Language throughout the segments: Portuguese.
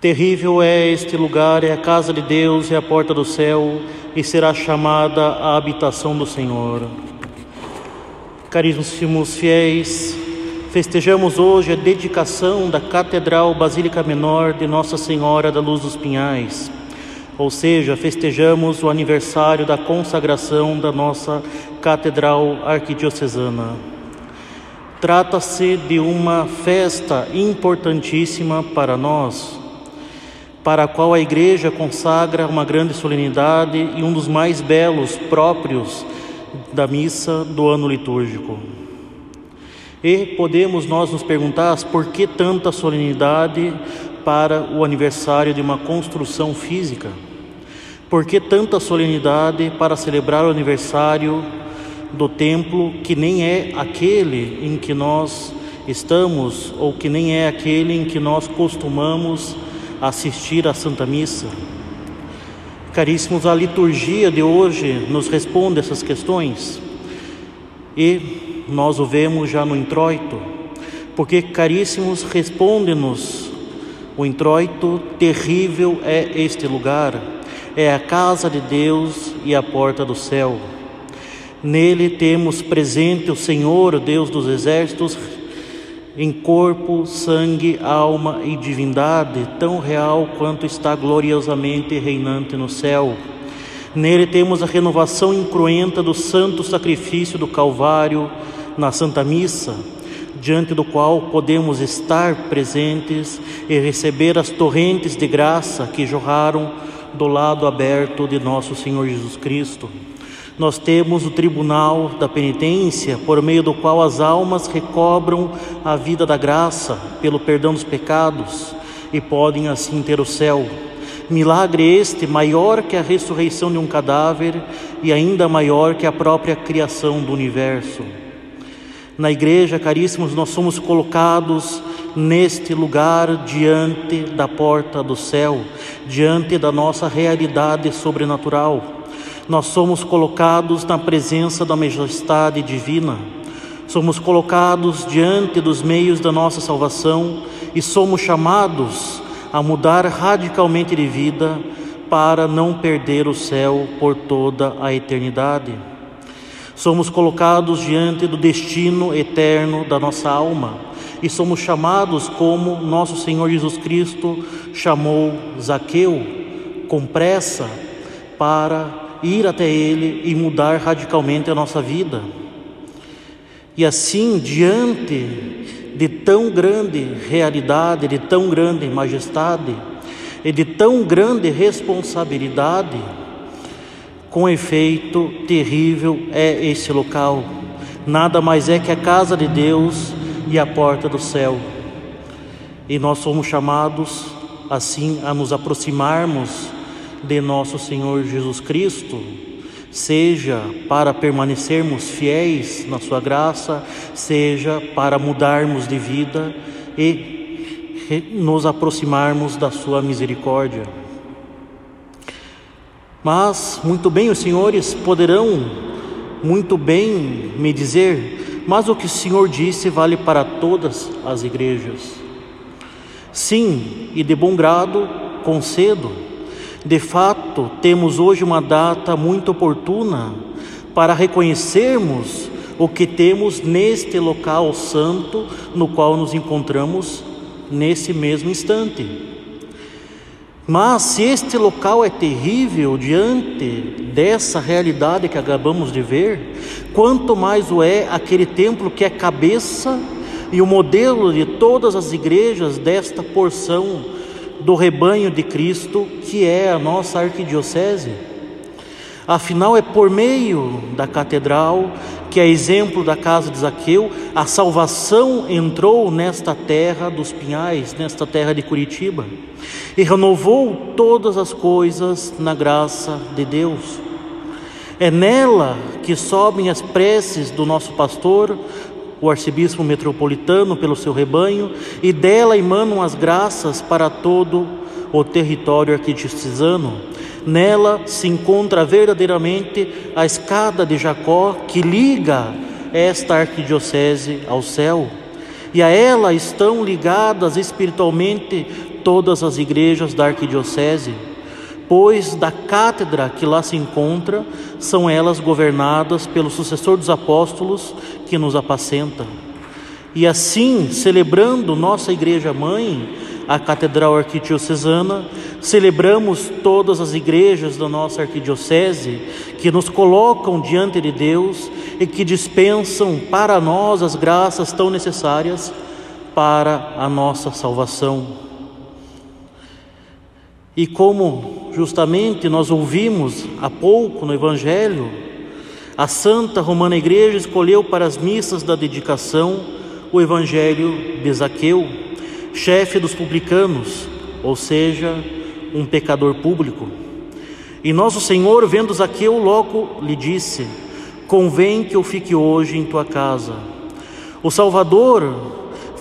Terrível é este lugar, é a casa de Deus, é a porta do céu, e será chamada a habitação do Senhor. Caríssimos fiéis, festejamos hoje a dedicação da Catedral Basílica Menor de Nossa Senhora da Luz dos Pinhais, ou seja, festejamos o aniversário da consagração da nossa Catedral Arquidiocesana. Trata-se de uma festa importantíssima para nós para a qual a Igreja consagra uma grande solenidade e um dos mais belos próprios da missa do ano litúrgico. E podemos nós nos perguntar por que tanta solenidade para o aniversário de uma construção física? Por que tanta solenidade para celebrar o aniversário do templo que nem é aquele em que nós estamos ou que nem é aquele em que nós costumamos assistir à Santa Missa. Caríssimos, a liturgia de hoje nos responde essas questões e nós o vemos já no introito, porque, caríssimos, responde-nos o introito: terrível é este lugar, é a casa de Deus e a porta do céu. Nele temos presente o Senhor, Deus dos exércitos, em corpo, sangue, alma e divindade, tão real quanto está gloriosamente reinante no céu. Nele temos a renovação incruenta do santo sacrifício do Calvário na Santa Missa, diante do qual podemos estar presentes e receber as torrentes de graça que jorraram do lado aberto de nosso Senhor Jesus Cristo nós temos o tribunal da penitência, por meio do qual as almas recobram a vida da graça pelo perdão dos pecados e podem assim ter o céu. Milagre este maior que a ressurreição de um cadáver e ainda maior que a própria criação do universo. Na igreja, caríssimos, nós somos colocados neste lugar diante da porta do céu, diante da nossa realidade sobrenatural nós somos colocados na presença da majestade divina, somos colocados diante dos meios da nossa salvação e somos chamados a mudar radicalmente de vida para não perder o céu por toda a eternidade. Somos colocados diante do destino eterno da nossa alma e somos chamados como nosso Senhor Jesus Cristo chamou Zaqueu com pressa para ir até Ele e mudar radicalmente a nossa vida. E assim, diante de tão grande realidade, de tão grande majestade e de tão grande responsabilidade, com efeito terrível é esse local. Nada mais é que a casa de Deus e a porta do céu. E nós somos chamados assim a nos aproximarmos de nosso Senhor Jesus Cristo, seja para permanecermos fiéis na Sua graça, seja para mudarmos de vida e nos aproximarmos da Sua misericórdia. Mas, muito bem, os senhores poderão muito bem me dizer, mas o que o Senhor disse vale para todas as igrejas. Sim, e de bom grado concedo de fato, temos hoje uma data muito oportuna para reconhecermos o que temos neste local santo no qual nos encontramos nesse mesmo instante. Mas se este local é terrível diante dessa realidade que acabamos de ver, quanto mais o é aquele templo que é cabeça e o modelo de todas as igrejas desta porção do rebanho de Cristo, que é a nossa arquidiocese. Afinal, é por meio da catedral, que é exemplo da casa de Zaqueu, a salvação entrou nesta terra dos Pinhais, nesta terra de Curitiba, e renovou todas as coisas na graça de Deus. É nela que sobem as preces do nosso pastor, o arcebispo metropolitano pelo seu rebanho, e dela emanam as graças para todo o território arquidiocesano. Nela se encontra verdadeiramente a escada de Jacó que liga esta arquidiocese ao céu, e a ela estão ligadas espiritualmente todas as igrejas da arquidiocese, pois da cátedra que lá se encontra, são elas governadas pelo sucessor dos apóstolos que nos apacenta. E assim, celebrando nossa igreja mãe, a Catedral Arquidiocesana, celebramos todas as igrejas da nossa arquidiocese que nos colocam diante de Deus e que dispensam para nós as graças tão necessárias para a nossa salvação. E como justamente nós ouvimos há pouco no Evangelho, a Santa Romana Igreja escolheu para as missas da dedicação o Evangelho de Zaqueu, chefe dos publicanos, ou seja, um pecador público. E nosso Senhor, vendo Zaqueu, logo lhe disse: Convém que eu fique hoje em tua casa. O Salvador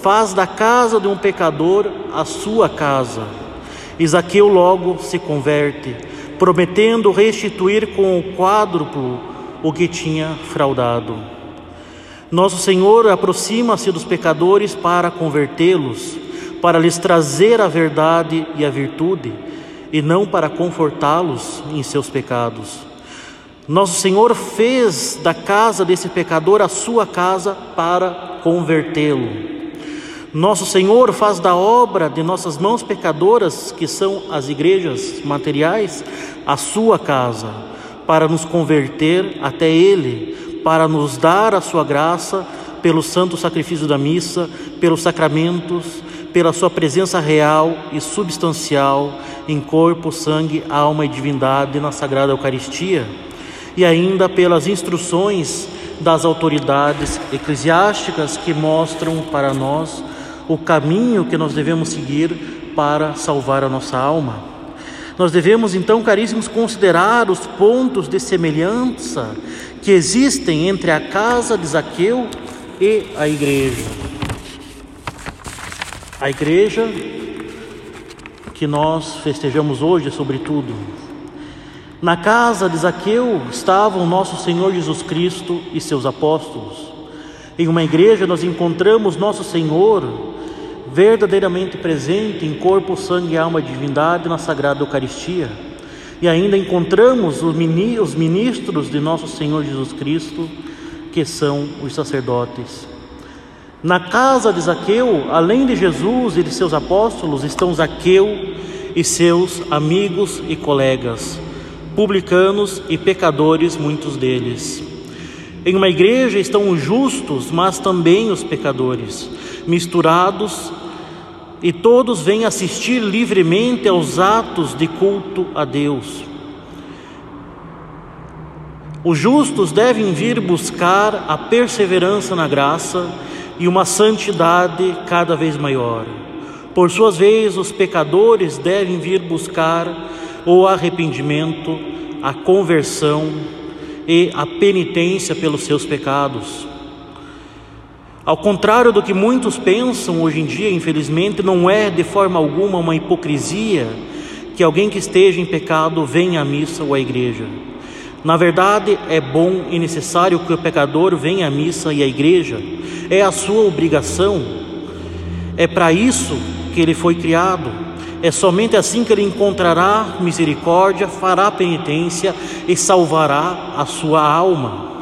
faz da casa de um pecador a sua casa. Zaqueu logo se converte, prometendo restituir com o quádruplo o que tinha fraudado. Nosso Senhor aproxima-se dos pecadores para convertê-los, para lhes trazer a verdade e a virtude, e não para confortá-los em seus pecados. Nosso Senhor fez da casa desse pecador a sua casa para convertê-lo. Nosso Senhor faz da obra de nossas mãos pecadoras, que são as igrejas materiais, a sua casa, para nos converter até Ele, para nos dar a sua graça pelo santo sacrifício da missa, pelos sacramentos, pela sua presença real e substancial em corpo, sangue, alma e divindade na Sagrada Eucaristia, e ainda pelas instruções das autoridades eclesiásticas que mostram para nós o caminho que nós devemos seguir para salvar a nossa alma. Nós devemos então, caríssimos, considerar os pontos de semelhança que existem entre a casa de Zaqueu e a igreja. A igreja que nós festejamos hoje, sobretudo. Na casa de Zaqueu estavam nosso Senhor Jesus Cristo e seus apóstolos. Em uma igreja nós encontramos nosso Senhor verdadeiramente presente em corpo, sangue, alma e divindade na Sagrada Eucaristia. E ainda encontramos os ministros de nosso Senhor Jesus Cristo, que são os sacerdotes. Na casa de Zaqueu, além de Jesus e de seus apóstolos, estão Zaqueu e seus amigos e colegas, publicanos e pecadores, muitos deles. Em uma igreja estão os justos, mas também os pecadores, misturados, e todos vêm assistir livremente aos atos de culto a Deus. Os justos devem vir buscar a perseverança na graça e uma santidade cada vez maior. Por suas vezes, os pecadores devem vir buscar o arrependimento, a conversão e a penitência pelos seus pecados. Ao contrário do que muitos pensam hoje em dia, infelizmente, não é de forma alguma uma hipocrisia que alguém que esteja em pecado venha à missa ou à igreja. Na verdade, é bom e necessário que o pecador venha à missa e à igreja, é a sua obrigação, é para isso que ele foi criado. É somente assim que ele encontrará misericórdia, fará penitência e salvará a sua alma.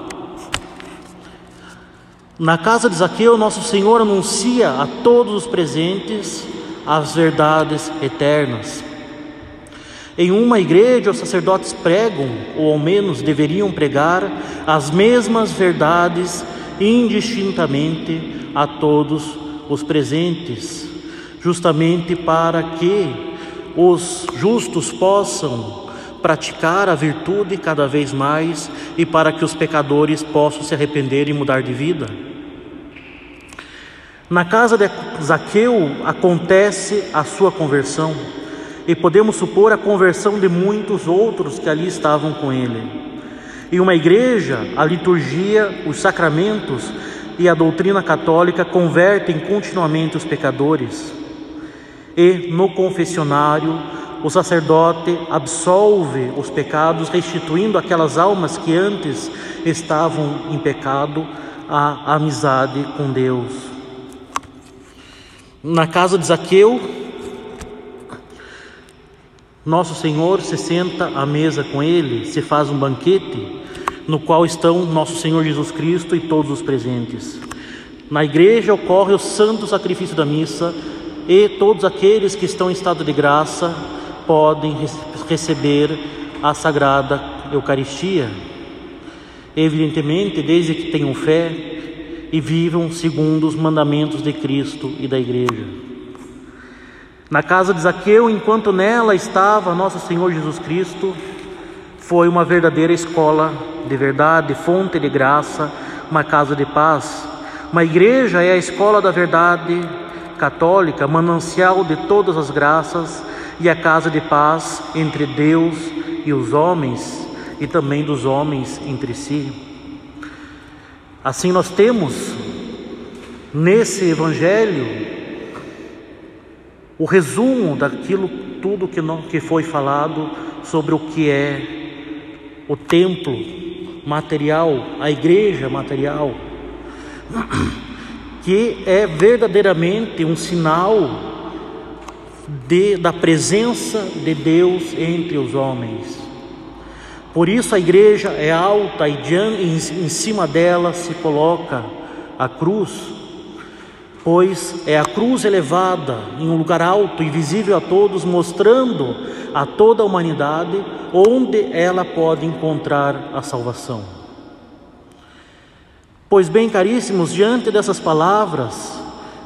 Na casa de Zaqueu, nosso Senhor anuncia a todos os presentes as verdades eternas. Em uma igreja, os sacerdotes pregam, ou ao menos deveriam pregar, as mesmas verdades indistintamente a todos os presentes, justamente para que os justos possam praticar a virtude cada vez mais e para que os pecadores possam se arrepender e mudar de vida. Na casa de Zaqueu acontece a sua conversão e podemos supor a conversão de muitos outros que ali estavam com ele. Em uma igreja, a liturgia, os sacramentos e a doutrina católica convertem continuamente os pecadores. E no confessionário, o sacerdote absolve os pecados, restituindo aquelas almas que antes estavam em pecado a amizade com Deus. Na casa de Zaqueu, Nosso Senhor se senta à mesa com ele, se faz um banquete, no qual estão Nosso Senhor Jesus Cristo e todos os presentes. Na igreja ocorre o santo sacrifício da missa e todos aqueles que estão em estado de graça podem receber a sagrada Eucaristia. Evidentemente, desde que tenham fé e vivam segundo os mandamentos de Cristo e da igreja. Na casa de Zaqueu, enquanto nela estava nosso Senhor Jesus Cristo, foi uma verdadeira escola de verdade, fonte de graça, uma casa de paz. Uma igreja é a escola da verdade católica, manancial de todas as graças e a casa de paz entre Deus e os homens e também dos homens entre si. Assim nós temos nesse evangelho o resumo daquilo tudo que, não, que foi falado sobre o que é o templo material, a igreja material, que é verdadeiramente um sinal de, da presença de Deus entre os homens. Por isso a igreja é alta e em, em cima dela se coloca a cruz pois é a cruz elevada em um lugar alto e visível a todos, mostrando a toda a humanidade onde ela pode encontrar a salvação. Pois bem, caríssimos, diante dessas palavras,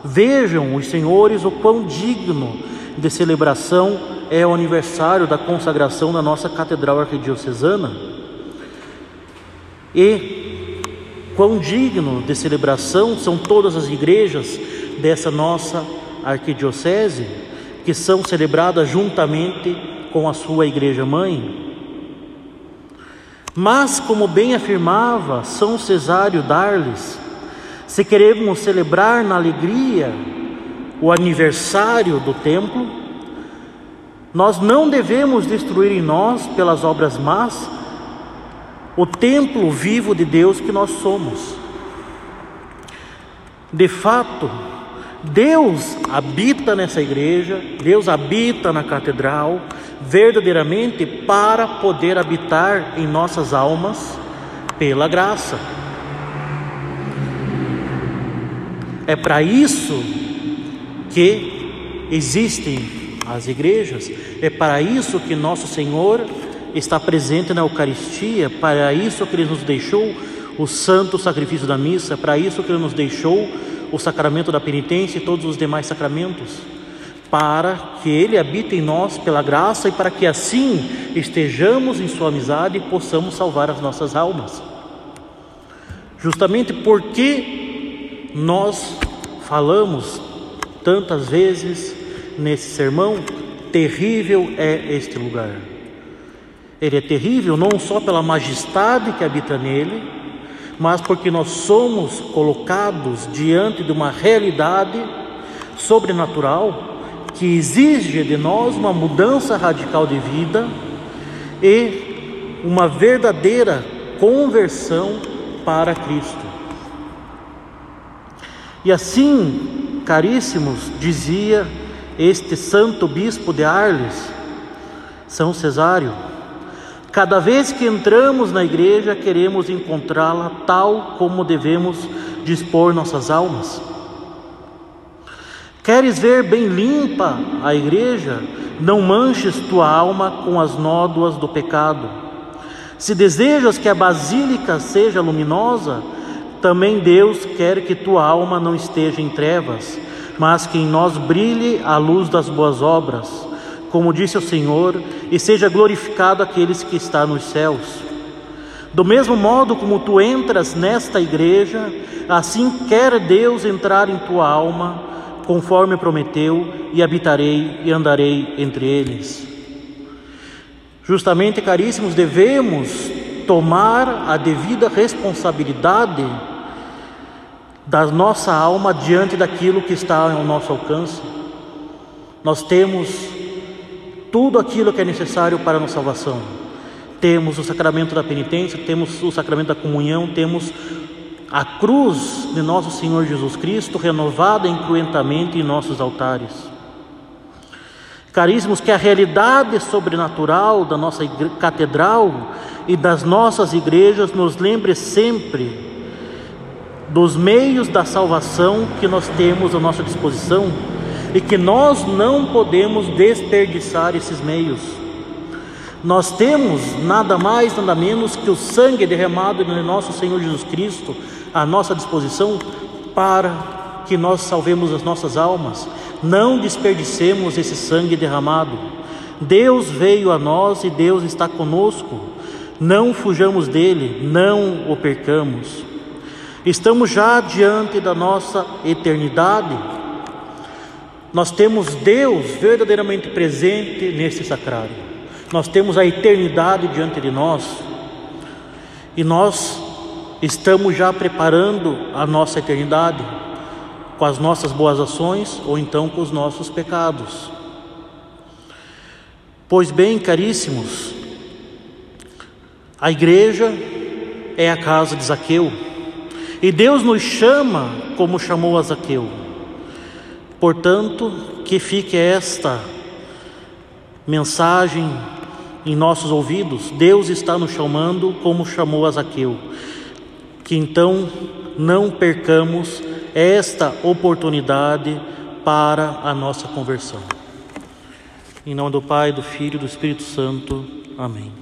vejam os senhores o quão digno de celebração é o aniversário da consagração da nossa Catedral Arquidiocesana. E Quão digno de celebração são todas as igrejas dessa nossa arquidiocese, que são celebradas juntamente com a sua igreja mãe. Mas, como bem afirmava São Cesário Darles, se queremos celebrar na alegria o aniversário do templo, nós não devemos destruir em nós, pelas obras más, o templo vivo de Deus que nós somos. De fato, Deus habita nessa igreja, Deus habita na catedral, verdadeiramente para poder habitar em nossas almas pela graça. É para isso que existem as igrejas, é para isso que nosso Senhor está presente na Eucaristia, para isso que Ele nos deixou o santo sacrifício da missa, para isso que Ele nos deixou o sacramento da penitência e todos os demais sacramentos, para que Ele habite em nós pela graça e para que assim estejamos em Sua amizade e possamos salvar as nossas almas. Justamente porque nós falamos tantas vezes nesse sermão, terrível é este lugar. Ele é terrível não só pela majestade que habita nele, mas porque nós somos colocados diante de uma realidade sobrenatural que exige de nós uma mudança radical de vida e uma verdadeira conversão para Cristo. E assim, caríssimos, dizia este santo bispo de Arles, São Cesário, Cada vez que entramos na igreja, queremos encontrá-la tal como devemos dispor nossas almas. Queres ver bem limpa a igreja? Não manches tua alma com as nódoas do pecado. Se desejas que a basílica seja luminosa, também Deus quer que tua alma não esteja em trevas, mas que em nós brilhe a luz das boas obras como disse o Senhor, e seja glorificado aqueles que está nos céus. Do mesmo modo como tu entras nesta igreja, assim quer Deus entrar em tua alma, conforme prometeu, e habitarei e andarei entre eles. Justamente, caríssimos, devemos tomar a devida responsabilidade da nossa alma diante daquilo que está ao nosso alcance. Nós temos tudo aquilo que é necessário para a nossa salvação. Temos o sacramento da penitência, temos o sacramento da comunhão, temos a cruz de nosso Senhor Jesus Cristo renovada incruentamente em nossos altares. Caríssimos, que a realidade sobrenatural da nossa catedral e das nossas igrejas nos lembre sempre dos meios da salvação que nós temos à nossa disposição e que nós não podemos desperdiçar esses meios. Nós temos nada mais, nada menos que o sangue derramado de nosso Senhor Jesus Cristo à nossa disposição para que nós salvemos as nossas almas. Não desperdicemos esse sangue derramado. Deus veio a nós e Deus está conosco. Não fujamos dele, não o percamos. Estamos já diante da nossa eternidade. Nós temos Deus verdadeiramente presente nesse sacrário. Nós temos a eternidade diante de nós. E nós estamos já preparando a nossa eternidade com as nossas boas ações ou então com os nossos pecados. Pois bem, caríssimos, a igreja é a casa de Zaqueu. E Deus nos chama como chamou a Zaqueu. Portanto, que fique esta mensagem em nossos ouvidos. Deus está nos chamando como chamou a Zaqueu. Que então não percamos esta oportunidade para a nossa conversão. Em nome do Pai, do Filho e do Espírito Santo. Amém.